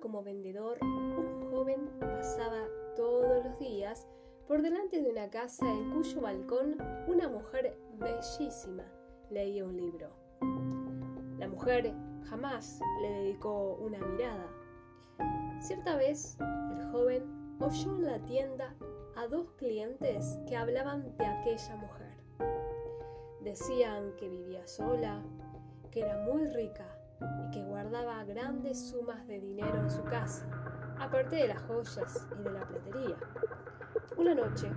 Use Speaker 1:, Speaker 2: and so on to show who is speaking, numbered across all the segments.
Speaker 1: como vendedor, un joven pasaba todos los días por delante de una casa en cuyo balcón una mujer bellísima leía un libro. La mujer jamás le dedicó una mirada. Cierta vez, el joven oyó en la tienda a dos clientes que hablaban de aquella mujer. Decían que vivía sola, que era muy rica y que guardaba grandes sumas de dinero en su casa, aparte de las joyas y de la platería. Una noche,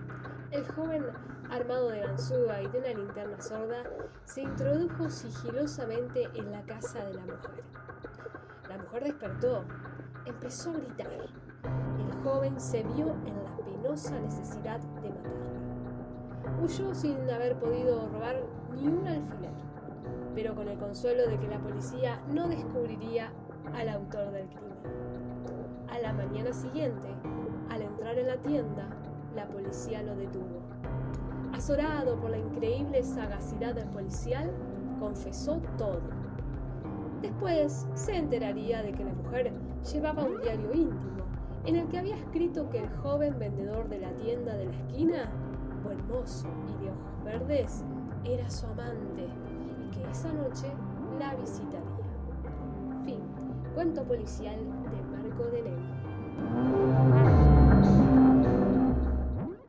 Speaker 1: el joven, armado de ganzúa y de una linterna sorda, se introdujo sigilosamente en la casa de la mujer. La mujer despertó, empezó a gritar. El joven se vio en la penosa necesidad de matarla. Huyó sin haber podido robar ni un alfiler pero con el consuelo de que la policía no descubriría al autor del crimen. A la mañana siguiente, al entrar en la tienda, la policía lo detuvo. Azorado por la increíble sagacidad del policial, confesó todo. Después se enteraría de que la mujer llevaba un diario íntimo en el que había escrito que el joven vendedor de la tienda de la esquina, buen mozo y de ojos verdes, era su amante que esa noche la visitaría. Fin. Cuento policial de Marco de Neve.